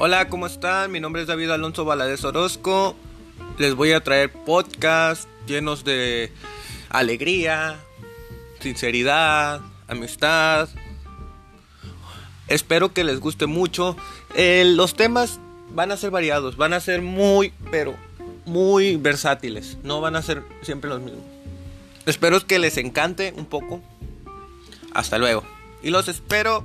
Hola, ¿cómo están? Mi nombre es David Alonso Valadez Orozco. Les voy a traer podcasts llenos de alegría, sinceridad, amistad. Espero que les guste mucho. Eh, los temas van a ser variados, van a ser muy, pero muy versátiles. No van a ser siempre los mismos. Espero que les encante un poco. Hasta luego. Y los espero